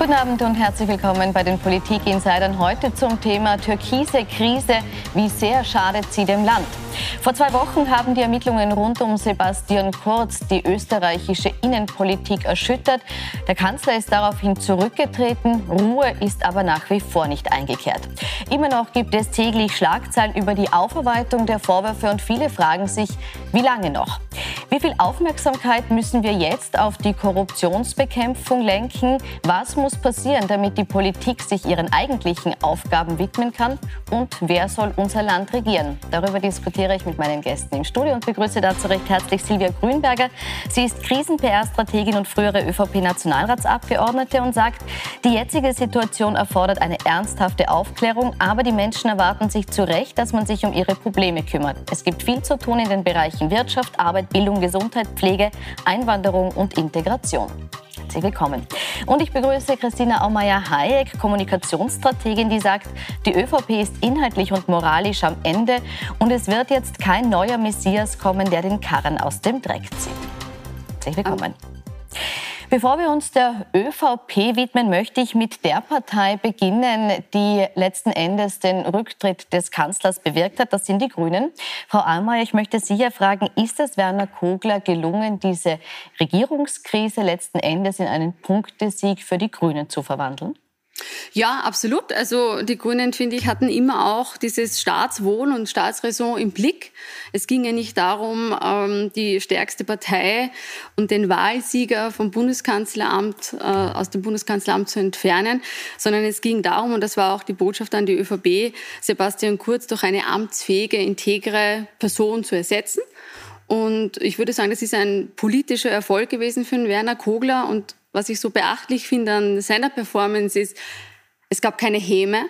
Guten Abend und herzlich willkommen bei den Politik-Insidern. Heute zum Thema türkise Krise. Wie sehr schadet sie dem Land? Vor zwei Wochen haben die Ermittlungen rund um Sebastian Kurz die österreichische Innenpolitik erschüttert. Der Kanzler ist daraufhin zurückgetreten. Ruhe ist aber nach wie vor nicht eingekehrt. Immer noch gibt es täglich Schlagzeilen über die Aufarbeitung der Vorwürfe und viele fragen sich, wie lange noch? Wie viel Aufmerksamkeit müssen wir jetzt auf die Korruptionsbekämpfung lenken? Was muss passieren, damit die Politik sich ihren eigentlichen Aufgaben widmen kann? Und wer soll unser Land regieren? Darüber diskutiere ich mit meinen Gästen im Studio und begrüße dazu recht herzlich Silvia Grünberger. Sie ist Krisen-PR-Strategin und frühere ÖVP-Nationalratsabgeordnete und sagt, die jetzige Situation erfordert eine ernsthafte Aufklärung, aber die Menschen erwarten sich zu Recht, dass man sich um ihre Probleme kümmert. Es gibt viel zu tun in den Bereichen Wirtschaft, Arbeit, Bildung, Gesundheit, Pflege, Einwanderung und Integration. Herzlich willkommen. Und ich begrüße Christina Aumeier-Hayek, Kommunikationsstrategin, die sagt, die ÖVP ist inhaltlich und moralisch am Ende und es wird jetzt kein neuer Messias kommen, der den Karren aus dem Dreck zieht. Herzlich willkommen. Bevor wir uns der ÖVP widmen, möchte ich mit der Partei beginnen, die letzten Endes den Rücktritt des Kanzlers bewirkt hat. Das sind die Grünen. Frau Almayer, ich möchte Sie ja fragen, ist es Werner Kogler gelungen, diese Regierungskrise letzten Endes in einen Punktesieg für die Grünen zu verwandeln? Ja, absolut. Also die Grünen, finde ich, hatten immer auch dieses Staatswohl und Staatsräson im Blick. Es ging ja nicht darum, ähm, die stärkste Partei und den Wahlsieger vom Bundeskanzleramt äh, aus dem Bundeskanzleramt zu entfernen, sondern es ging darum, und das war auch die Botschaft an die ÖVP, Sebastian Kurz durch eine amtsfähige, integre Person zu ersetzen. Und ich würde sagen, das ist ein politischer Erfolg gewesen für Werner Kogler und was ich so beachtlich finde an seiner Performance ist, es gab keine Häme,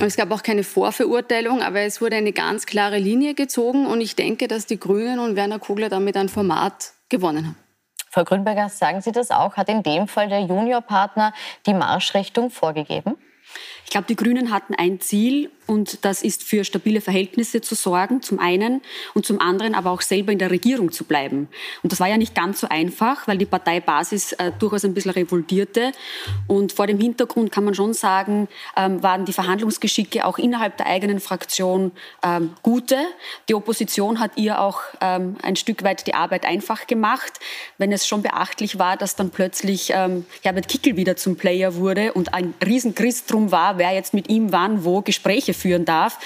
es gab auch keine Vorverurteilung, aber es wurde eine ganz klare Linie gezogen und ich denke, dass die Grünen und Werner Kugler damit ein Format gewonnen haben. Frau Grünberger, sagen Sie das auch? Hat in dem Fall der Juniorpartner die Marschrichtung vorgegeben? Ich glaube, die Grünen hatten ein Ziel und das ist für stabile Verhältnisse zu sorgen, zum einen und zum anderen aber auch selber in der Regierung zu bleiben. Und das war ja nicht ganz so einfach, weil die Parteibasis äh, durchaus ein bisschen revoltierte. Und vor dem Hintergrund kann man schon sagen, ähm, waren die Verhandlungsgeschicke auch innerhalb der eigenen Fraktion ähm, gute. Die Opposition hat ihr auch ähm, ein Stück weit die Arbeit einfach gemacht, wenn es schon beachtlich war, dass dann plötzlich ähm, Herbert Kickel wieder zum Player wurde und ein Riesenchrist drum war, wer jetzt mit ihm wann wo Gespräche führen darf.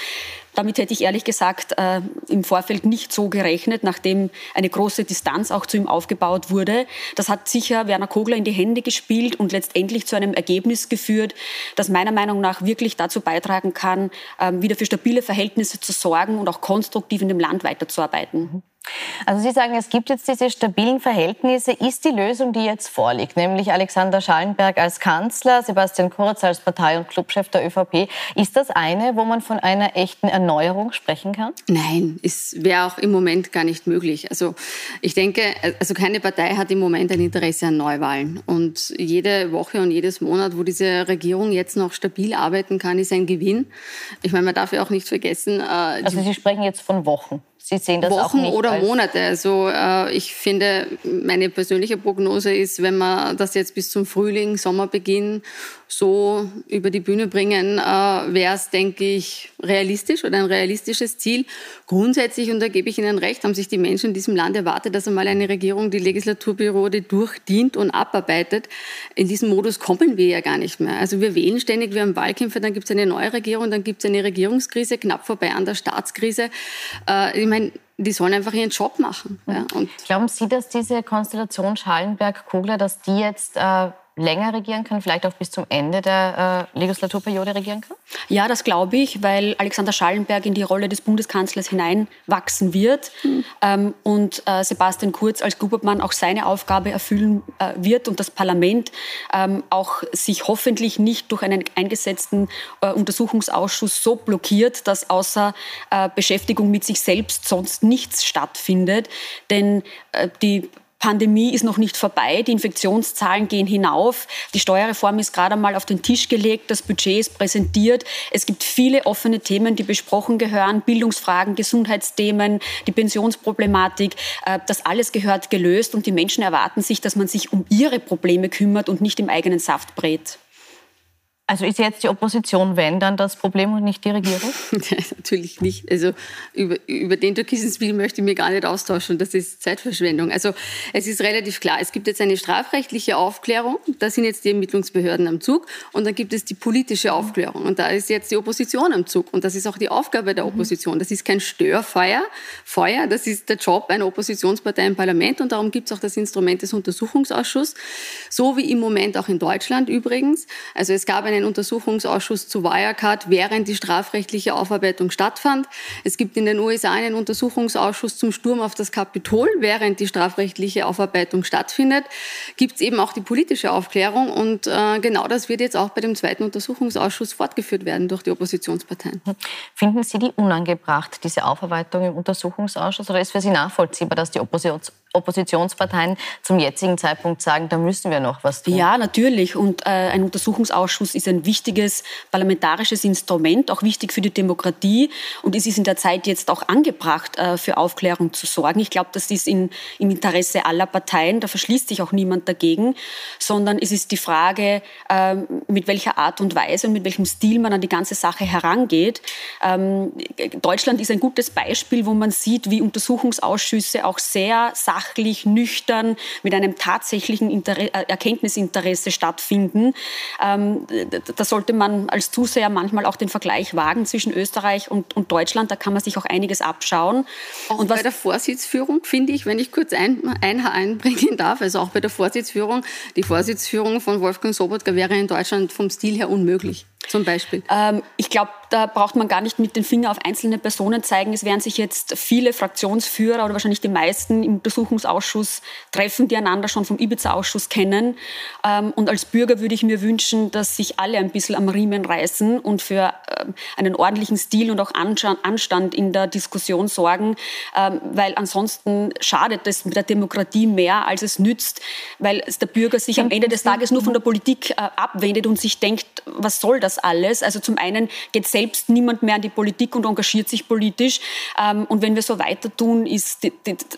Damit hätte ich ehrlich gesagt äh, im Vorfeld nicht so gerechnet, nachdem eine große Distanz auch zu ihm aufgebaut wurde. Das hat sicher Werner Kogler in die Hände gespielt und letztendlich zu einem Ergebnis geführt, das meiner Meinung nach wirklich dazu beitragen kann, äh, wieder für stabile Verhältnisse zu sorgen und auch konstruktiv in dem Land weiterzuarbeiten. Also Sie sagen, es gibt jetzt diese stabilen Verhältnisse. Ist die Lösung, die jetzt vorliegt, nämlich Alexander Schallenberg als Kanzler, Sebastian Kurz als Partei- und Clubchef der ÖVP, ist das eine, wo man von einer echten Erneuerung sprechen kann? Nein, es wäre auch im Moment gar nicht möglich. Also ich denke, also keine Partei hat im Moment ein Interesse an Neuwahlen. Und jede Woche und jedes Monat, wo diese Regierung jetzt noch stabil arbeiten kann, ist ein Gewinn. Ich meine, man darf ja auch nicht vergessen. Äh, also Sie sprechen jetzt von Wochen. Sie sehen das Wochen auch nicht oder Monate. Also äh, ich finde, meine persönliche Prognose ist, wenn man das jetzt bis zum Frühling, Sommerbeginn so über die Bühne bringen, äh, wäre es, denke ich, realistisch oder ein realistisches Ziel. Grundsätzlich, und da gebe ich Ihnen recht, haben sich die Menschen in diesem Land erwartet, dass einmal eine Regierung die Legislaturperiode durchdient und abarbeitet. In diesem Modus kommen wir ja gar nicht mehr. Also wir wählen ständig, wir haben Wahlkämpfe, dann gibt es eine neue Regierung, dann gibt es eine Regierungskrise, knapp vorbei an der Staatskrise. Äh, ich meine, die sollen einfach ihren Job machen. Ja. Und Glauben Sie, dass diese Konstellation Schallenberg-Kogler, dass die jetzt äh, länger regieren kann, vielleicht auch bis zum Ende der äh, Legislaturperiode regieren kann? Ja, das glaube ich, weil Alexander Schallenberg in die Rolle des Bundeskanzlers hineinwachsen wird mhm. ähm, und äh, Sebastian Kurz als Gubermann auch seine Aufgabe erfüllen äh, wird und das Parlament ähm, auch sich hoffentlich nicht durch einen eingesetzten äh, Untersuchungsausschuss so blockiert, dass außer äh, Beschäftigung mit sich selbst sonst nichts stattfindet. Denn äh, die Pandemie ist noch nicht vorbei, die Infektionszahlen gehen hinauf, die Steuerreform ist gerade mal auf den Tisch gelegt, das Budget ist präsentiert. Es gibt viele offene Themen, die besprochen gehören, Bildungsfragen, Gesundheitsthemen, die Pensionsproblematik. Äh, das alles gehört gelöst und die Menschen erwarten sich, dass man sich um ihre Probleme kümmert und nicht im eigenen Saft brät. Also ist jetzt die Opposition, wenn dann das Problem und nicht die Regierung? natürlich nicht. Also über, über den Türkisenspiel möchte ich mich gar nicht austauschen. Das ist Zeitverschwendung. Also es ist relativ klar. Es gibt jetzt eine strafrechtliche Aufklärung. Da sind jetzt die Ermittlungsbehörden am Zug. Und dann gibt es die politische Aufklärung. Und da ist jetzt die Opposition am Zug. Und das ist auch die Aufgabe der Opposition. Das ist kein Störfeuer. Feuer, das ist der Job einer Oppositionspartei im Parlament. Und darum gibt es auch das Instrument des Untersuchungsausschusses. So wie im Moment auch in Deutschland übrigens. Also es gab einen einen Untersuchungsausschuss zu Wirecard, während die strafrechtliche Aufarbeitung stattfand. Es gibt in den USA einen Untersuchungsausschuss zum Sturm auf das Kapitol, während die strafrechtliche Aufarbeitung stattfindet. Gibt es eben auch die politische Aufklärung und äh, genau das wird jetzt auch bei dem zweiten Untersuchungsausschuss fortgeführt werden durch die Oppositionsparteien. Finden Sie die unangebracht, diese Aufarbeitung im Untersuchungsausschuss, oder ist für Sie nachvollziehbar, dass die Oppositions Oppositionsparteien zum jetzigen Zeitpunkt sagen, da müssen wir noch was tun. Ja, natürlich. Und äh, ein Untersuchungsausschuss ist ein wichtiges parlamentarisches Instrument, auch wichtig für die Demokratie. Und es ist in der Zeit jetzt auch angebracht, äh, für Aufklärung zu sorgen. Ich glaube, das ist in, im Interesse aller Parteien. Da verschließt sich auch niemand dagegen, sondern es ist die Frage, äh, mit welcher Art und Weise und mit welchem Stil man an die ganze Sache herangeht. Ähm, Deutschland ist ein gutes Beispiel, wo man sieht, wie Untersuchungsausschüsse auch sehr sachlich sachlich, nüchtern, mit einem tatsächlichen Inter äh, Erkenntnisinteresse stattfinden. Ähm, da sollte man als Zuseher manchmal auch den Vergleich wagen zwischen Österreich und, und Deutschland. Da kann man sich auch einiges abschauen. Auch und bei der Vorsitzführung finde ich, wenn ich kurz ein, ein einbringen darf, also auch bei der Vorsitzführung, die Vorsitzführung von Wolfgang Sobotka wäre in Deutschland vom Stil her unmöglich. Zum Beispiel? Ähm, ich glaube, da braucht man gar nicht mit dem Finger auf einzelne Personen zeigen. Es werden sich jetzt viele Fraktionsführer oder wahrscheinlich die meisten im Untersuchungsausschuss treffen, die einander schon vom Ibiza-Ausschuss kennen. Ähm, und als Bürger würde ich mir wünschen, dass sich alle ein bisschen am Riemen reißen und für ähm, einen ordentlichen Stil und auch Anstand in der Diskussion sorgen, ähm, weil ansonsten schadet es der Demokratie mehr, als es nützt, weil der Bürger sich am Ende des Tages nur von der Politik äh, abwendet und sich denkt, was soll das alles? Also zum einen geht selbst niemand mehr an die Politik und engagiert sich politisch. Ähm, und wenn wir so weiter tun, ist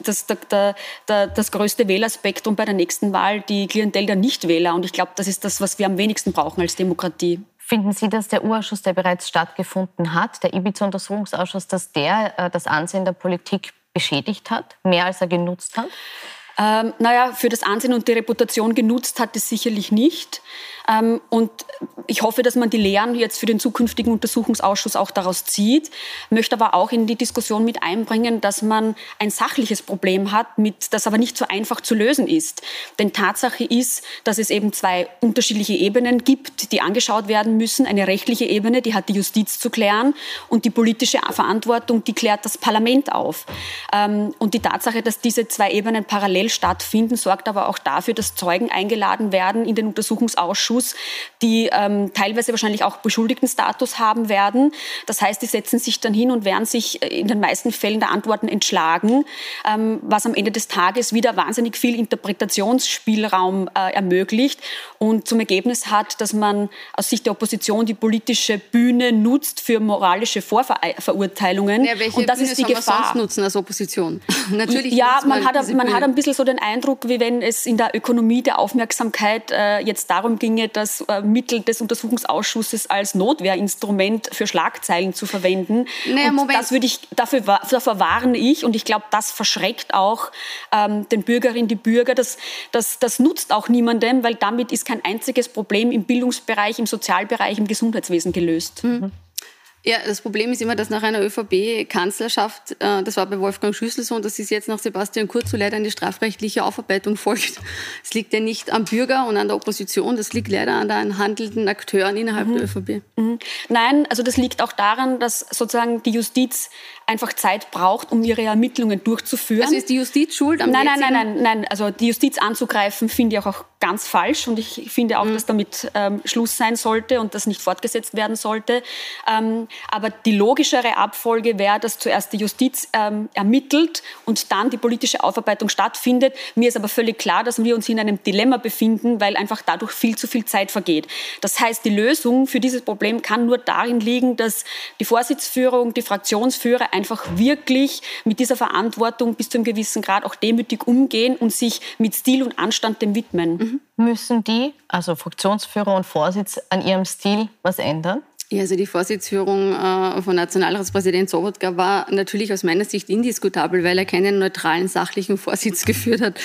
das, der, der, das größte Wählerspektrum bei der nächsten Wahl die Klientel der Nichtwähler. Und ich glaube, das ist das, was wir am wenigsten brauchen als Demokratie. Finden Sie, dass der Urausschuss, der bereits stattgefunden hat, der Ibiza-Untersuchungsausschuss, dass der äh, das Ansehen der Politik beschädigt hat, mehr als er genutzt hat? Ähm, naja, für das Ansehen und die Reputation genutzt hat es sicherlich nicht. Ähm, und ich hoffe, dass man die Lehren jetzt für den zukünftigen Untersuchungsausschuss auch daraus zieht, möchte aber auch in die Diskussion mit einbringen, dass man ein sachliches Problem hat, mit, das aber nicht so einfach zu lösen ist. Denn Tatsache ist, dass es eben zwei unterschiedliche Ebenen gibt, die angeschaut werden müssen. Eine rechtliche Ebene, die hat die Justiz zu klären und die politische Verantwortung, die klärt das Parlament auf. Ähm, und die Tatsache, dass diese zwei Ebenen parallel stattfinden, sorgt aber auch dafür, dass Zeugen eingeladen werden in den Untersuchungsausschuss Ausschuss, die ähm, teilweise wahrscheinlich auch Beschuldigtenstatus haben werden. Das heißt, die setzen sich dann hin und werden sich äh, in den meisten Fällen der Antworten entschlagen, ähm, was am Ende des Tages wieder wahnsinnig viel Interpretationsspielraum äh, ermöglicht und zum Ergebnis hat, dass man aus Sicht der Opposition die politische Bühne nutzt für moralische Vorverurteilungen. Ja, und das Bühne ist die Gefahr. Man nutzen als Opposition? Natürlich. Ja, man hat, man hat ein bisschen so den Eindruck, wie wenn es in der Ökonomie der Aufmerksamkeit äh, jetzt darum ginge, das äh, Mittel des Untersuchungsausschusses als Notwehrinstrument für Schlagzeilen zu verwenden. Naja, Moment. Das würde ich, dafür, davor warne ich und ich glaube, das verschreckt auch ähm, den Bürgerinnen, die Bürger. Das, das, das nutzt auch niemandem, weil damit ist kein einziges Problem im Bildungsbereich, im Sozialbereich, im Gesundheitswesen gelöst. Mhm. Ja, das Problem ist immer, dass nach einer ÖVP-Kanzlerschaft, äh, das war bei Wolfgang Schüssel so und das ist jetzt nach Sebastian Kurz so leider eine strafrechtliche Aufarbeitung folgt. Es liegt ja nicht am Bürger und an der Opposition, das liegt leider an den handelnden Akteuren innerhalb mhm. der ÖVP. Mhm. Nein, also das liegt auch daran, dass sozusagen die Justiz einfach Zeit braucht, um ihre Ermittlungen durchzuführen. Also ist die Justiz schuld am Nein, nein, nein, nein, nein. Also die Justiz anzugreifen finde ich auch ganz falsch und ich finde auch, mhm. dass damit ähm, Schluss sein sollte und das nicht fortgesetzt werden sollte. Ähm, aber die logischere Abfolge wäre, dass zuerst die Justiz ähm, ermittelt und dann die politische Aufarbeitung stattfindet. Mir ist aber völlig klar, dass wir uns in einem Dilemma befinden, weil einfach dadurch viel zu viel Zeit vergeht. Das heißt, die Lösung für dieses Problem kann nur darin liegen, dass die Vorsitzführung, die Fraktionsführer einfach wirklich mit dieser Verantwortung bis zu einem gewissen Grad auch demütig umgehen und sich mit Stil und Anstand dem widmen. Mhm. Müssen die, also Fraktionsführer und Vorsitz, an ihrem Stil was ändern? Ja, also die Vorsitzführung äh, von Nationalratspräsident Sobotka war natürlich aus meiner Sicht indiskutabel, weil er keinen neutralen, sachlichen Vorsitz geführt hat.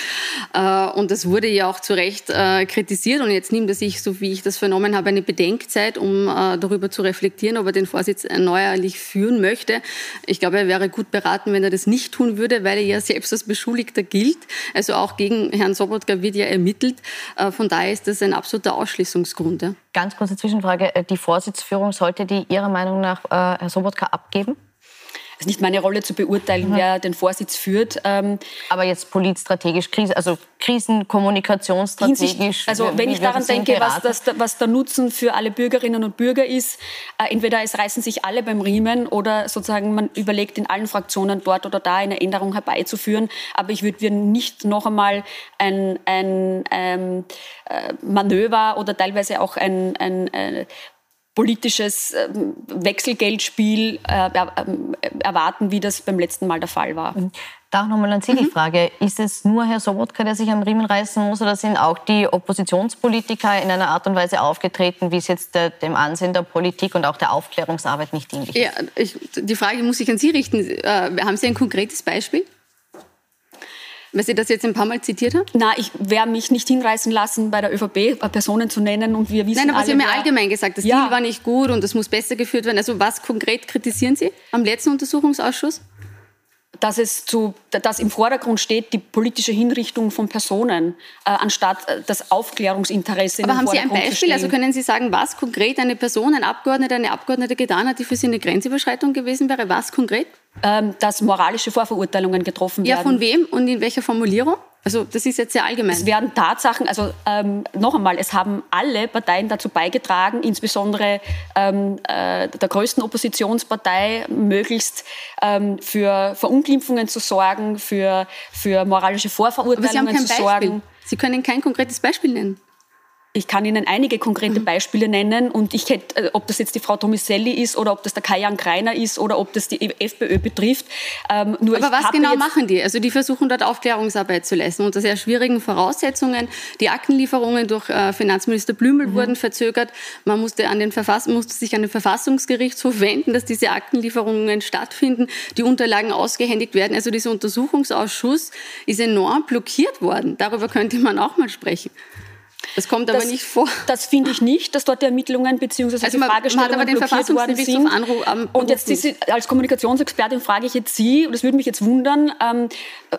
Äh, und das wurde ja auch zu Recht äh, kritisiert. Und jetzt nimmt er sich, so wie ich das vernommen habe, eine Bedenkzeit, um darüber zu reflektieren, ob er den Vorsitz erneuerlich führen möchte. Ich glaube, er wäre gut beraten, wenn er das nicht tun würde, weil er ja selbst als Beschuldigter gilt. Also auch gegen Herrn Sobotka wird ja ermittelt. Von daher ist das ein absoluter Ausschließungsgrund. Ganz kurze Zwischenfrage. Die Vorsitzführung sollte die Ihrer Meinung nach äh, Herr Sobotka abgeben? Es ist nicht meine Rolle zu beurteilen, mhm. wer den Vorsitz führt. Ähm, Aber jetzt politstrategisch, Krise, also Krisenkommunikationsstrategisch. Also wenn ich daran denke, was, das, was, der Nutzen für alle Bürgerinnen und Bürger ist, äh, entweder es reißen sich alle beim Riemen oder sozusagen man überlegt in allen Fraktionen dort oder da eine Änderung herbeizuführen. Aber ich würde nicht noch einmal ein, ein, ein ähm, äh, Manöver oder teilweise auch ein, ein, ein äh, politisches ähm, Wechselgeldspiel äh, ähm, erwarten, wie das beim letzten Mal der Fall war. Mhm. Da auch nochmal an Sie die mhm. Frage, ist es nur Herr Sobotka, der sich am Riemen reißen muss oder sind auch die Oppositionspolitiker in einer Art und Weise aufgetreten, wie es jetzt der, dem Ansehen der Politik und auch der Aufklärungsarbeit nicht dienlich ist? Ja, ich, die Frage muss ich an Sie richten. Äh, haben Sie ein konkretes Beispiel? Weil Sie das jetzt ein paar Mal zitiert haben? Na, ich werde mich nicht hinreißen lassen, bei der ÖVP Personen zu nennen und wir wissen Nein, aber alle, Sie haben ja allgemein gesagt, das ja. Deal war nicht gut und das muss besser geführt werden. Also was konkret kritisieren Sie am letzten Untersuchungsausschuss? dass es zu, dass im Vordergrund steht die politische Hinrichtung von Personen, äh, anstatt äh, das Aufklärungsinteresse. Aber haben Sie ein Beispiel? Also können Sie sagen, was konkret eine Person, ein Abgeordneter, eine Abgeordnete getan hat, die für Sie eine Grenzüberschreitung gewesen wäre? Was konkret? Ähm, dass moralische Vorverurteilungen getroffen werden. Ja, von wem und in welcher Formulierung? Also das ist jetzt sehr allgemein. Es werden Tatsachen, also ähm, noch einmal, es haben alle Parteien dazu beigetragen, insbesondere ähm, äh, der größten Oppositionspartei, möglichst ähm, für Verunglimpfungen zu sorgen, für, für moralische Vorverurteilungen zu Beispiel. sorgen. Sie können kein konkretes Beispiel nennen. Ich kann Ihnen einige konkrete mhm. Beispiele nennen und ich hätte, äh, ob das jetzt die Frau Tomiselli ist oder ob das der Kajan Kreiner ist oder ob das die FPÖ betrifft. Ähm, nur Aber was genau machen die? Also die versuchen dort Aufklärungsarbeit zu leisten unter sehr schwierigen Voraussetzungen. Die Aktenlieferungen durch äh, Finanzminister Blümel mhm. wurden verzögert. Man musste, an den Verfass musste sich an den Verfassungsgerichtshof wenden, dass diese Aktenlieferungen stattfinden, die Unterlagen ausgehändigt werden. Also dieser Untersuchungsausschuss ist enorm blockiert worden. Darüber könnte man auch mal sprechen. Das kommt aber das, nicht vor. Das finde ich nicht, dass dort die Ermittlungen bzw. Also die Fragestellungen man hat aber den worden sind. Anruf, um, und jetzt diese, als Kommunikationsexpertin frage ich jetzt Sie, und das würde mich jetzt wundern, ähm,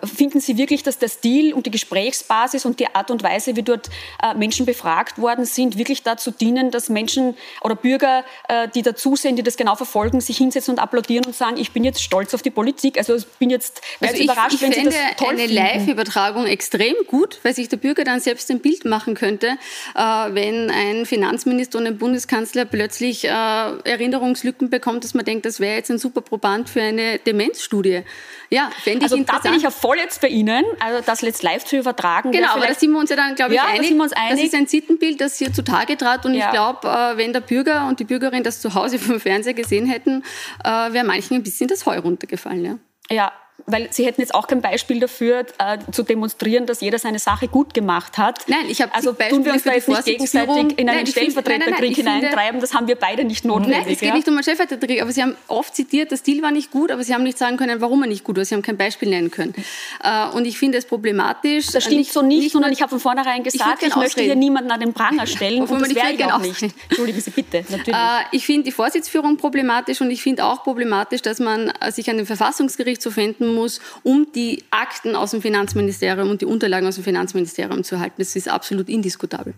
finden Sie wirklich, dass der Stil und die Gesprächsbasis und die Art und Weise, wie dort äh, Menschen befragt worden sind, wirklich dazu dienen, dass Menschen oder Bürger, äh, die dazusehen, die das genau verfolgen, sich hinsetzen und applaudieren und sagen, ich bin jetzt stolz auf die Politik. Also ich bin jetzt, also ich, überrascht, ich wenn Sie das toll eine Live-Übertragung extrem gut, weil sich der Bürger dann selbst ein Bild machen könnte könnte, äh, wenn ein Finanzminister und ein Bundeskanzler plötzlich äh, Erinnerungslücken bekommt, dass man denkt, das wäre jetzt ein super Proband für eine Demenzstudie. Ja, fände ich also da bin ich ja voll jetzt bei Ihnen, also das jetzt live zu übertragen. Genau, aber da sind wir uns ja dann, glaube ich, ja, einig. Da einig. Das ist ein Sittenbild, das hier zutage trat und ja. ich glaube, äh, wenn der Bürger und die Bürgerin das zu Hause vom Fernseher gesehen hätten, wäre manchen ein bisschen das Heu runtergefallen. Ja, ja weil Sie hätten jetzt auch kein Beispiel dafür, äh, zu demonstrieren, dass jeder seine Sache gut gemacht hat. Nein, ich habe also tun wir uns da jetzt nicht gegenseitig in einen Stellvertreterkrieg hineintreiben. Das haben wir beide nicht notwendig. Nein, es geht ja? nicht um einen Stellvertreterkrieg, aber Sie haben oft zitiert, der Stil war nicht gut, aber Sie haben nicht sagen können, warum er nicht gut war. Sie haben kein Beispiel nennen können. Äh, und ich finde es problematisch. Das stimmt nicht, so nicht, nicht sondern ich habe von vornherein gesagt, ich, ich möchte hier niemanden an den Pranger stellen. und das wäre ich auch nicht. Entschuldigen Sie bitte. Natürlich. Äh, ich finde die Vorsitzführung problematisch und ich finde auch problematisch, dass man sich an den Verfassungsgericht zu wenden muss, um die Akten aus dem Finanzministerium und die Unterlagen aus dem Finanzministerium zu erhalten. Das ist absolut indiskutabel.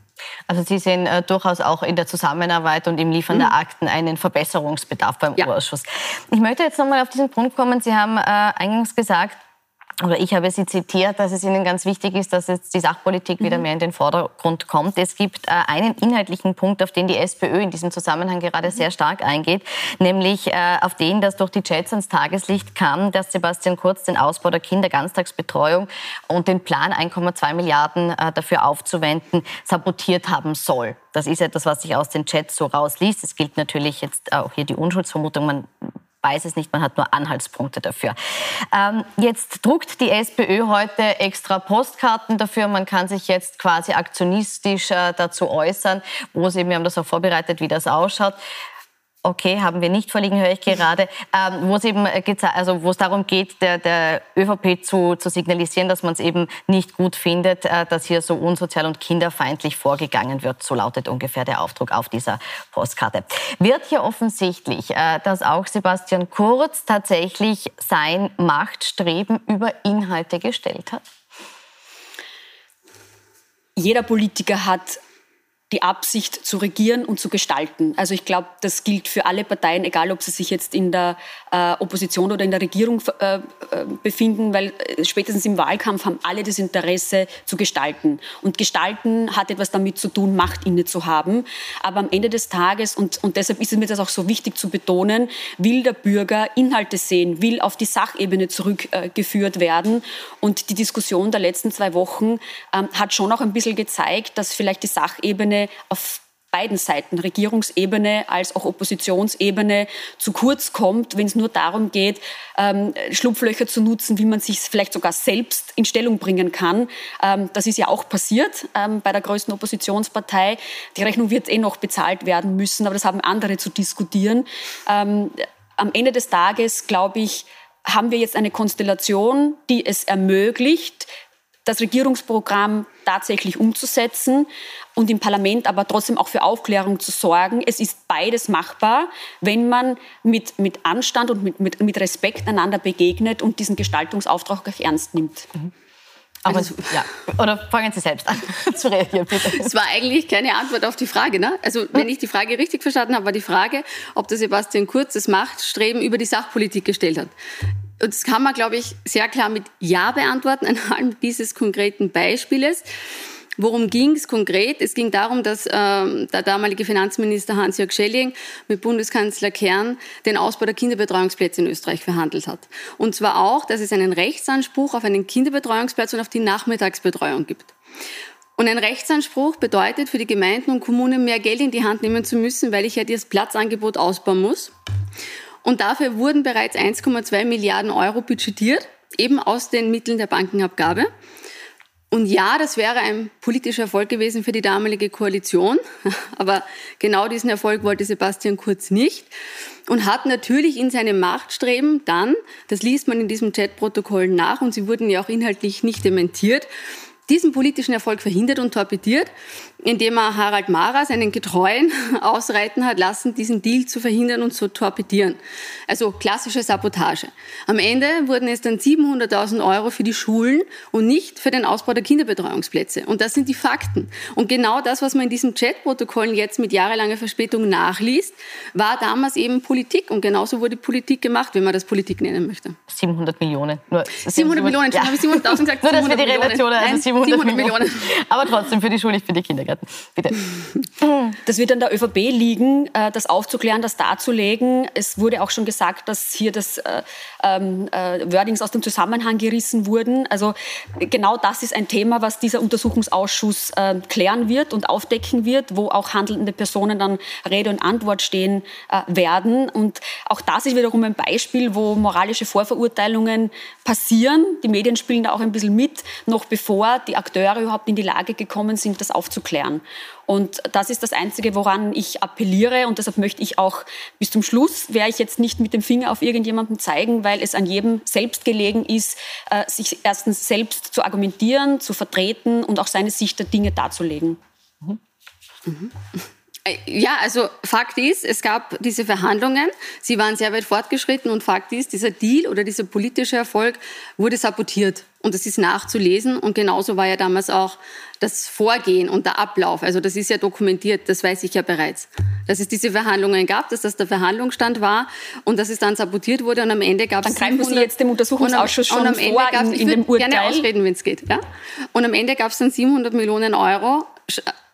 Also Sie sehen äh, durchaus auch in der Zusammenarbeit und im Liefern mhm. der Akten einen Verbesserungsbedarf beim ja. Ausschuss. Ich möchte jetzt nochmal auf diesen Punkt kommen. Sie haben äh, eingangs gesagt, oder ich habe Sie zitiert, dass es Ihnen ganz wichtig ist, dass jetzt die Sachpolitik mhm. wieder mehr in den Vordergrund kommt. Es gibt äh, einen inhaltlichen Punkt, auf den die SPÖ in diesem Zusammenhang gerade mhm. sehr stark eingeht, nämlich äh, auf den, dass durch die Chats ans Tageslicht kam, dass Sebastian Kurz den Ausbau der Kinderganztagsbetreuung und den Plan 1,2 Milliarden äh, dafür aufzuwenden sabotiert haben soll. Das ist etwas, was sich aus den Chats so rausliest. Es gilt natürlich jetzt auch hier die Unschuldsvermutung. Man weiß es nicht, man hat nur Anhaltspunkte dafür. Ähm, jetzt druckt die SPÖ heute extra Postkarten dafür. Man kann sich jetzt quasi aktionistisch äh, dazu äußern, wo es eben, wir haben das auch vorbereitet, wie das ausschaut. Okay, haben wir nicht vorliegen, höre ich gerade, ähm, wo es eben äh, also wo es darum geht, der, der ÖVP zu, zu signalisieren, dass man es eben nicht gut findet, äh, dass hier so unsozial und kinderfeindlich vorgegangen wird. So lautet ungefähr der Aufdruck auf dieser Postkarte. Wird hier offensichtlich, äh, dass auch Sebastian Kurz tatsächlich sein Machtstreben über Inhalte gestellt hat? Jeder Politiker hat die Absicht zu regieren und zu gestalten. Also ich glaube, das gilt für alle Parteien, egal ob sie sich jetzt in der äh, Opposition oder in der Regierung äh, äh, befinden, weil äh, spätestens im Wahlkampf haben alle das Interesse zu gestalten. Und gestalten hat etwas damit zu tun, Macht inne zu haben. Aber am Ende des Tages, und, und deshalb ist es mir das auch so wichtig zu betonen, will der Bürger Inhalte sehen, will auf die Sachebene zurückgeführt werden. Und die Diskussion der letzten zwei Wochen ähm, hat schon auch ein bisschen gezeigt, dass vielleicht die Sachebene auf beiden Seiten, Regierungsebene als auch Oppositionsebene, zu kurz kommt, wenn es nur darum geht, ähm, Schlupflöcher zu nutzen, wie man sich vielleicht sogar selbst in Stellung bringen kann. Ähm, das ist ja auch passiert ähm, bei der größten Oppositionspartei. Die Rechnung wird eh noch bezahlt werden müssen, aber das haben andere zu diskutieren. Ähm, am Ende des Tages, glaube ich, haben wir jetzt eine Konstellation, die es ermöglicht, das Regierungsprogramm tatsächlich umzusetzen und im Parlament aber trotzdem auch für Aufklärung zu sorgen. Es ist beides machbar, wenn man mit, mit Anstand und mit, mit, mit Respekt einander begegnet und diesen Gestaltungsauftrag auch ernst nimmt. Mhm. Aber also, ja. Oder fangen Sie selbst an zu reagieren, bitte. Es war eigentlich keine Antwort auf die Frage. Ne? Also, wenn ich die Frage richtig verstanden habe, war die Frage, ob der Sebastian Kurz das Machtstreben über die Sachpolitik gestellt hat. Und das kann man, glaube ich, sehr klar mit Ja beantworten anhand dieses konkreten Beispieles. Worum ging es konkret? Es ging darum, dass ähm, der damalige Finanzminister Hans-Jörg Schelling mit Bundeskanzler Kern den Ausbau der Kinderbetreuungsplätze in Österreich verhandelt hat. Und zwar auch, dass es einen Rechtsanspruch auf einen Kinderbetreuungsplatz und auf die Nachmittagsbetreuung gibt. Und ein Rechtsanspruch bedeutet für die Gemeinden und Kommunen mehr Geld in die Hand nehmen zu müssen, weil ich ja das Platzangebot ausbauen muss. Und dafür wurden bereits 1,2 Milliarden Euro budgetiert, eben aus den Mitteln der Bankenabgabe. Und ja, das wäre ein politischer Erfolg gewesen für die damalige Koalition. Aber genau diesen Erfolg wollte Sebastian Kurz nicht und hat natürlich in seinem Machtstreben dann, das liest man in diesem Chatprotokoll nach und sie wurden ja auch inhaltlich nicht dementiert, diesen politischen Erfolg verhindert und torpediert indem er Harald Mara, seinen Getreuen, ausreiten hat lassen, diesen Deal zu verhindern und zu torpedieren. Also klassische Sabotage. Am Ende wurden es dann 700.000 Euro für die Schulen und nicht für den Ausbau der Kinderbetreuungsplätze. Und das sind die Fakten. Und genau das, was man in diesen Chatprotokollen jetzt mit jahrelanger Verspätung nachliest, war damals eben Politik. Und genauso wurde Politik gemacht, wenn man das Politik nennen möchte. 700 Millionen. Nur 700 Millionen, ja. habe ich 700.000 gesagt. Nur, dass wir die Relation, also 700, 700 Millionen. Aber trotzdem für die Schule, für die Kinder. Kindergärten. Bitte. Das wird an der ÖVP liegen, äh, das aufzuklären, das darzulegen. Es wurde auch schon gesagt, dass hier das äh, ähm, äh, Wordings aus dem Zusammenhang gerissen wurden. Also genau das ist ein Thema, was dieser Untersuchungsausschuss klären wird und aufdecken wird, wo auch handelnde Personen dann Rede und Antwort stehen werden. Und auch das ist wiederum ein Beispiel, wo moralische Vorverurteilungen passieren. Die Medien spielen da auch ein bisschen mit, noch bevor die Akteure überhaupt in die Lage gekommen sind, das aufzuklären. Und das ist das Einzige, woran ich appelliere. Und deshalb möchte ich auch bis zum Schluss, werde ich jetzt nicht mit dem Finger auf irgendjemanden zeigen, weil es an jedem selbst gelegen ist, äh, sich erstens selbst zu argumentieren, zu vertreten und auch seine Sicht der Dinge darzulegen. Mhm. Mhm. Ja, also Fakt ist, es gab diese Verhandlungen, sie waren sehr weit fortgeschritten und Fakt ist, dieser Deal oder dieser politische Erfolg wurde sabotiert und das ist nachzulesen und genauso war ja damals auch das Vorgehen und der Ablauf. Also das ist ja dokumentiert, das weiß ich ja bereits. Dass es diese Verhandlungen gab, dass das der Verhandlungsstand war und dass es dann sabotiert wurde und am Ende gab es... Dann greifen Sie jetzt dem Untersuchungsausschuss schon und vor in, in dem Urteil. gerne ausreden, wenn es geht. Ja? Und am Ende gab es dann 700 Millionen Euro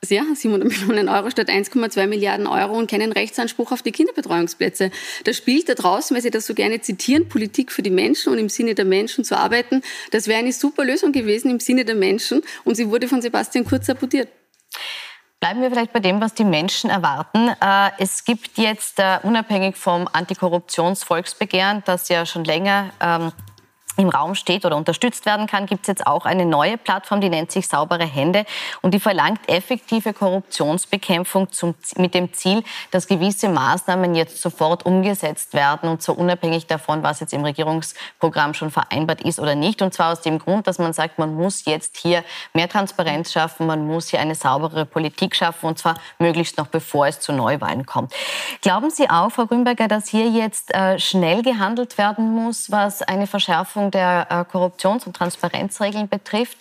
ja, 700 Millionen Euro statt 1,2 Milliarden Euro und keinen Rechtsanspruch auf die Kinderbetreuungsplätze. Das spielt da draußen, weil Sie das so gerne zitieren, Politik für die Menschen und im Sinne der Menschen zu arbeiten. Das wäre eine super Lösung gewesen im Sinne der Menschen und sie wurde von Sebastian Kurz sabotiert. Bleiben wir vielleicht bei dem, was die Menschen erwarten. Äh, es gibt jetzt, äh, unabhängig vom Antikorruptionsvolksbegehren, das ja schon länger ähm, im Raum steht oder unterstützt werden kann, gibt es jetzt auch eine neue Plattform, die nennt sich Saubere Hände und die verlangt effektive Korruptionsbekämpfung zum, mit dem Ziel, dass gewisse Maßnahmen jetzt sofort umgesetzt werden und zwar unabhängig davon, was jetzt im Regierungsprogramm schon vereinbart ist oder nicht. Und zwar aus dem Grund, dass man sagt, man muss jetzt hier mehr Transparenz schaffen, man muss hier eine saubere Politik schaffen und zwar möglichst noch bevor es zu Neuwahlen kommt. Glauben Sie auch, Frau Grünberger, dass hier jetzt äh, schnell gehandelt werden muss, was eine Verschärfung der äh, Korruptions- und Transparenzregeln betrifft,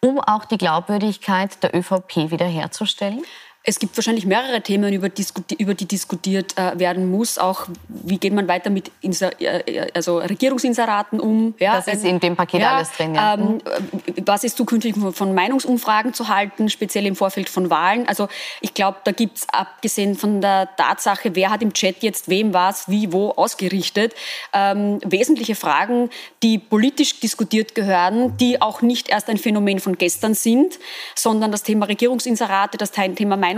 um auch die Glaubwürdigkeit der ÖVP wiederherzustellen? Es gibt wahrscheinlich mehrere Themen, über, über die diskutiert äh, werden muss. Auch wie geht man weiter mit Inser äh, also Regierungsinseraten um? Ja, das ist in dem Paket ja, alles drin. Ja. Ähm, äh, was ist zukünftig von Meinungsumfragen zu halten, speziell im Vorfeld von Wahlen? Also ich glaube, da gibt es abgesehen von der Tatsache, wer hat im Chat jetzt wem was, wie, wo ausgerichtet, ähm, wesentliche Fragen, die politisch diskutiert gehören, die auch nicht erst ein Phänomen von gestern sind, sondern das Thema Regierungsinserate, das Thema Meinungsumfragen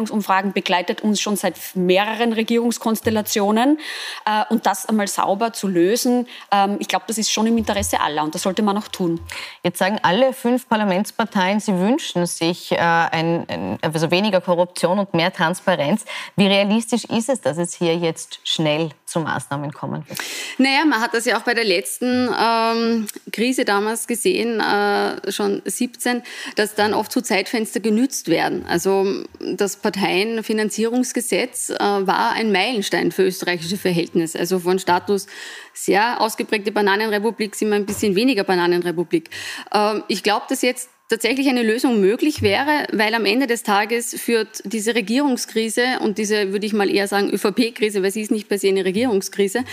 begleitet uns schon seit mehreren Regierungskonstellationen. Äh, und das einmal sauber zu lösen, ähm, ich glaube, das ist schon im Interesse aller und das sollte man auch tun. Jetzt sagen alle fünf Parlamentsparteien, sie wünschen sich äh, ein, ein, also weniger Korruption und mehr Transparenz. Wie realistisch ist es, dass es hier jetzt schnell zu Maßnahmen kommen wird? Naja, man hat das ja auch bei der letzten ähm, Krise damals gesehen, äh, schon 17, dass dann oft so Zeitfenster genützt werden. Also das Parteienfinanzierungsgesetz äh, war ein Meilenstein für österreichische Verhältnisse. Also von Status sehr ausgeprägte Bananenrepublik sind wir ein bisschen weniger Bananenrepublik. Äh, ich glaube, dass jetzt tatsächlich eine Lösung möglich wäre, weil am Ende des Tages führt diese Regierungskrise und diese, würde ich mal eher sagen, ÖVP-Krise, weil sie ist nicht per se eine Regierungskrise,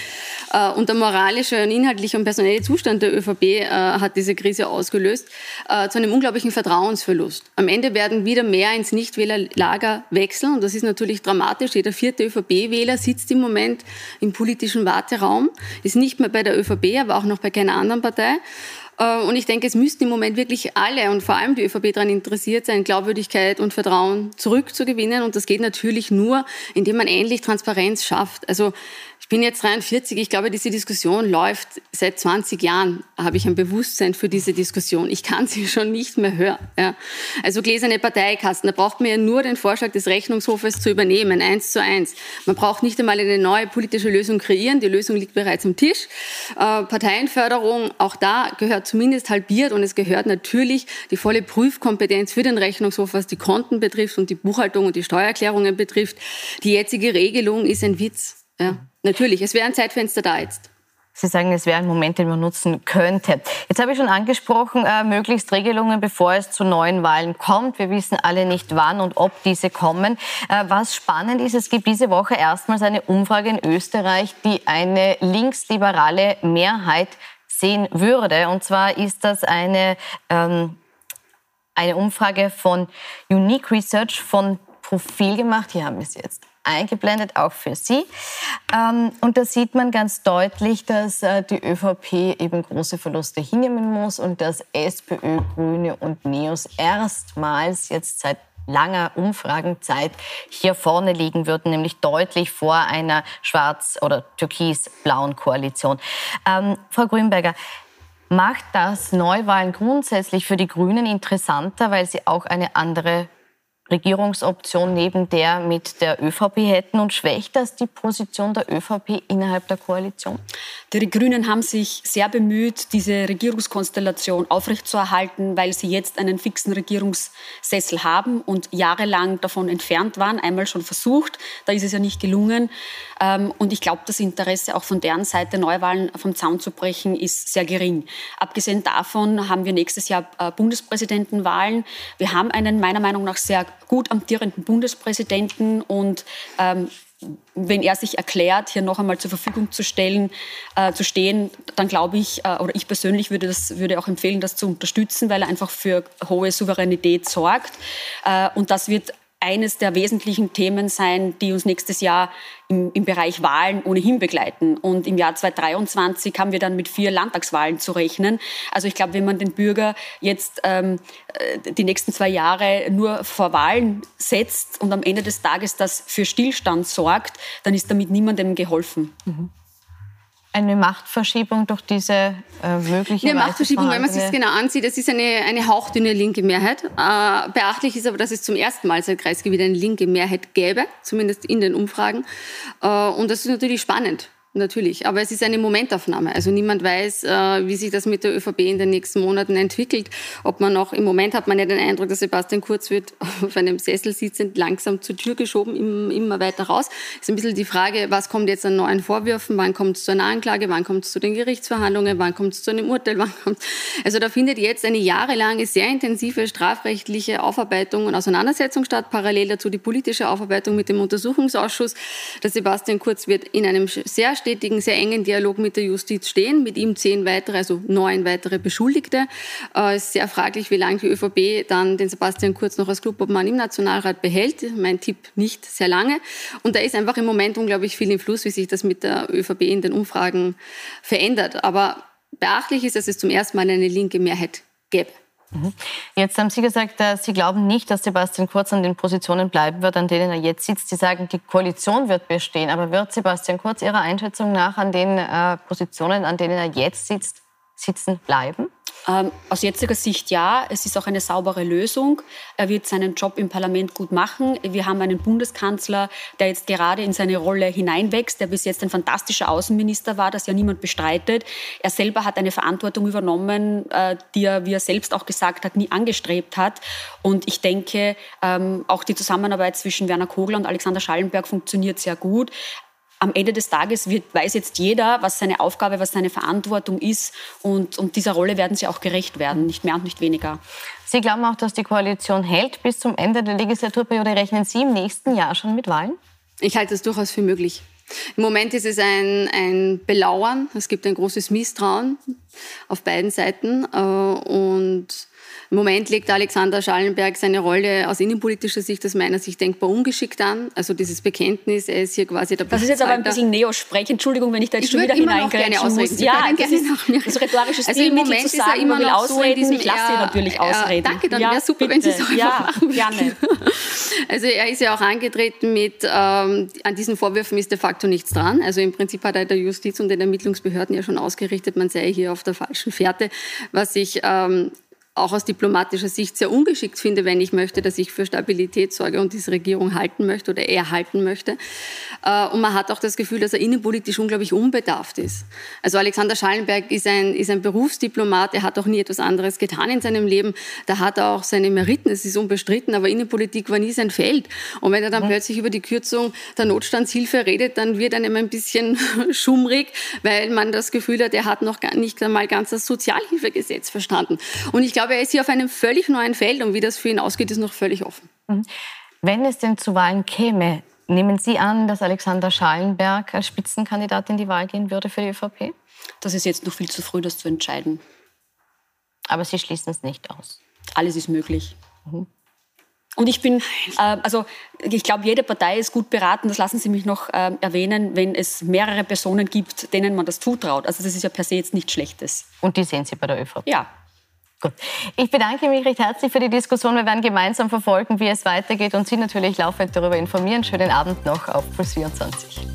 äh, und der moralische und inhaltliche und personelle Zustand der ÖVP äh, hat diese Krise ausgelöst, äh, zu einem unglaublichen Vertrauensverlust. Am Ende werden wieder mehr ins Nichtwählerlager wechseln und das ist natürlich dramatisch. Jeder vierte ÖVP-Wähler sitzt im Moment im politischen Warteraum, ist nicht mehr bei der ÖVP, aber auch noch bei keiner anderen Partei. Äh, und ich denke, es müssten im Moment wirklich alle und vor allem die ÖVP daran interessiert sein, Glaubwürdigkeit und Vertrauen zurückzugewinnen. Und das geht natürlich nur, indem man endlich Transparenz schafft. Also bin jetzt 43. Ich glaube, diese Diskussion läuft seit 20 Jahren. Habe ich ein Bewusstsein für diese Diskussion. Ich kann sie schon nicht mehr hören. Ja. Also gläserne Parteikasten. Da braucht man ja nur den Vorschlag des Rechnungshofes zu übernehmen, eins zu eins. Man braucht nicht einmal eine neue politische Lösung kreieren. Die Lösung liegt bereits am Tisch. Äh, Parteienförderung, auch da gehört zumindest halbiert und es gehört natürlich die volle Prüfkompetenz für den Rechnungshof, was die Konten betrifft und die Buchhaltung und die Steuererklärungen betrifft. Die jetzige Regelung ist ein Witz. Ja, natürlich. Es wäre ein Zeitfenster da jetzt. Sie sagen, es wäre ein Moment, den man nutzen könnte. Jetzt habe ich schon angesprochen, äh, möglichst Regelungen, bevor es zu neuen Wahlen kommt. Wir wissen alle nicht, wann und ob diese kommen. Äh, was spannend ist, es gibt diese Woche erstmals eine Umfrage in Österreich, die eine linksliberale Mehrheit sehen würde. Und zwar ist das eine, ähm, eine Umfrage von Unique Research von Profil gemacht. Hier haben wir es jetzt eingeblendet, auch für Sie. Ähm, und da sieht man ganz deutlich, dass äh, die ÖVP eben große Verluste hinnehmen muss und dass SPÖ, Grüne und NEOS erstmals jetzt seit langer Umfragenzeit hier vorne liegen würden, nämlich deutlich vor einer schwarz- oder türkis-blauen Koalition. Ähm, Frau Grünberger, macht das Neuwahlen grundsätzlich für die Grünen interessanter, weil sie auch eine andere Regierungsoption neben der mit der ÖVP hätten und schwächt das die Position der ÖVP innerhalb der Koalition? Die Grünen haben sich sehr bemüht, diese Regierungskonstellation aufrechtzuerhalten, weil sie jetzt einen fixen Regierungssessel haben und jahrelang davon entfernt waren, einmal schon versucht, da ist es ja nicht gelungen. Ähm, und ich glaube, das Interesse auch von deren Seite, Neuwahlen vom Zaun zu brechen, ist sehr gering. Abgesehen davon haben wir nächstes Jahr äh, Bundespräsidentenwahlen. Wir haben einen meiner Meinung nach sehr gut amtierenden Bundespräsidenten und ähm, wenn er sich erklärt, hier noch einmal zur Verfügung zu stellen, äh, zu stehen, dann glaube ich, äh, oder ich persönlich würde, das, würde auch empfehlen, das zu unterstützen, weil er einfach für hohe Souveränität sorgt. Äh, und das wird eines der wesentlichen Themen sein, die uns nächstes Jahr im, im, Bereich Wahlen ohnehin begleiten. Und im Jahr 2023 haben wir dann mit vier Landtagswahlen zu rechnen. Also ich glaube, wenn man den Bürger jetzt ähm, äh, die nächsten zwei Jahre nur vor Wahlen setzt und am Ende des Tages das für Stillstand sorgt, dann ist damit niemandem geholfen. Mhm eine Machtverschiebung durch diese äh, mögliche Eine Machtverschiebung, wenn man sich das genau ansieht, das ist eine, eine hauchdünne linke Mehrheit. Äh, beachtlich ist aber, dass es zum ersten Mal seit Kreisgebiet eine linke Mehrheit gäbe, zumindest in den Umfragen. Äh, und das ist natürlich spannend. Natürlich, aber es ist eine Momentaufnahme. Also niemand weiß, äh, wie sich das mit der ÖVP in den nächsten Monaten entwickelt. Ob man noch, im Moment hat man ja den Eindruck, dass Sebastian Kurz wird auf einem Sessel sitzend langsam zur Tür geschoben, immer weiter raus. Ist ein bisschen die Frage, was kommt jetzt an neuen Vorwürfen? Wann kommt es zu einer Anklage? Wann kommt es zu den Gerichtsverhandlungen? Wann kommt es zu einem Urteil? Wann kommt Also da findet jetzt eine jahrelange, sehr intensive strafrechtliche Aufarbeitung und Auseinandersetzung statt. Parallel dazu die politische Aufarbeitung mit dem Untersuchungsausschuss. Der Sebastian Kurz wird in einem sehr stetigen, sehr engen Dialog mit der Justiz stehen. Mit ihm zehn weitere, also neun weitere Beschuldigte. Es äh, ist sehr fraglich, wie lange die ÖVP dann den Sebastian Kurz noch als Clubobmann im Nationalrat behält. Mein Tipp nicht sehr lange. Und da ist einfach im Moment unglaublich viel im Fluss, wie sich das mit der ÖVP in den Umfragen verändert. Aber beachtlich ist, dass es zum ersten Mal eine linke Mehrheit gäbe. Mhm. Jetzt haben Sie gesagt, äh, Sie glauben nicht, dass Sebastian Kurz an den Positionen bleiben wird, an denen er jetzt sitzt. Sie sagen, die Koalition wird bestehen. Aber wird Sebastian Kurz Ihrer Einschätzung nach an den äh, Positionen, an denen er jetzt sitzt, sitzen bleiben? Ähm, aus jetziger Sicht ja, es ist auch eine saubere Lösung. Er wird seinen Job im Parlament gut machen. Wir haben einen Bundeskanzler, der jetzt gerade in seine Rolle hineinwächst, der bis jetzt ein fantastischer Außenminister war, das ja niemand bestreitet. Er selber hat eine Verantwortung übernommen, äh, die er, wie er selbst auch gesagt hat, nie angestrebt hat. Und ich denke, ähm, auch die Zusammenarbeit zwischen Werner Kogler und Alexander Schallenberg funktioniert sehr gut am Ende des Tages wird, weiß jetzt jeder, was seine Aufgabe, was seine Verantwortung ist. Und, und dieser Rolle werden sie auch gerecht werden, nicht mehr und nicht weniger. Sie glauben auch, dass die Koalition hält bis zum Ende der Legislaturperiode. Rechnen Sie im nächsten Jahr schon mit Wahlen? Ich halte das durchaus für möglich. Im Moment ist es ein, ein Belauern. Es gibt ein großes Misstrauen auf beiden Seiten. Äh, und im Moment legt Alexander Schallenberg seine Rolle aus innenpolitischer Sicht aus meiner Sicht denkbar ungeschickt an. Also dieses Bekenntnis, er ist hier quasi der Das ist jetzt aber ein bisschen Neosprech. Entschuldigung, wenn ich da jetzt ich schon wieder hineingreifen muss. Sie ja, das ist, das ist rhetorisches also im Moment zu sagen, ist er immer noch ausreden. So ich lasse Sie natürlich ausreden. Äh, danke, dann ja, wäre super, bitte. wenn Sie es ja, machen gerne. Also er ist ja auch angetreten mit, ähm, an diesen Vorwürfen ist de facto nichts dran. Also im Prinzip hat er der Justiz und den Ermittlungsbehörden ja schon ausgerichtet, man sei hier auf der falschen Fährte, was ich ähm, auch aus diplomatischer Sicht sehr ungeschickt finde, wenn ich möchte, dass ich für Stabilität sorge und diese Regierung halten möchte oder er halten möchte. Äh, und man hat auch das Gefühl, dass er innenpolitisch unglaublich unbedarft ist. Also Alexander Schallenberg ist ein, ist ein Berufsdiplomat, er hat auch nie etwas anderes getan in seinem Leben. Da hat er auch seine Meriten, es ist unbestritten, aber Innenpolitik war nie sein Feld. Und wenn er dann mhm. plötzlich über die Kürzung der Notstandshilfe redet, dann wird einem ein bisschen schummrig, weil man das Gefühl hat, er hat noch nicht einmal ganz das Sozialhilfegesetz verstanden. Und ich glaube, glaube, er ist hier auf einem völlig neuen Feld und wie das für ihn ausgeht, ist noch völlig offen. Mhm. Wenn es denn zu Wahlen käme, nehmen Sie an, dass Alexander Schallenberg als Spitzenkandidat in die Wahl gehen würde für die ÖVP? Das ist jetzt noch viel zu früh, das zu entscheiden. Aber Sie schließen es nicht aus. Alles ist möglich. Mhm. Und ich bin, äh, also ich glaube, jede Partei ist gut beraten, das lassen Sie mich noch äh, erwähnen, wenn es mehrere Personen gibt, denen man das zutraut. Also das ist ja per se jetzt nichts Schlechtes. Und die sehen Sie bei der ÖVP? Ja, Gut. Ich bedanke mich recht herzlich für die Diskussion. Wir werden gemeinsam verfolgen, wie es weitergeht und Sie natürlich laufend darüber informieren. Schönen Abend noch auf Plus 24.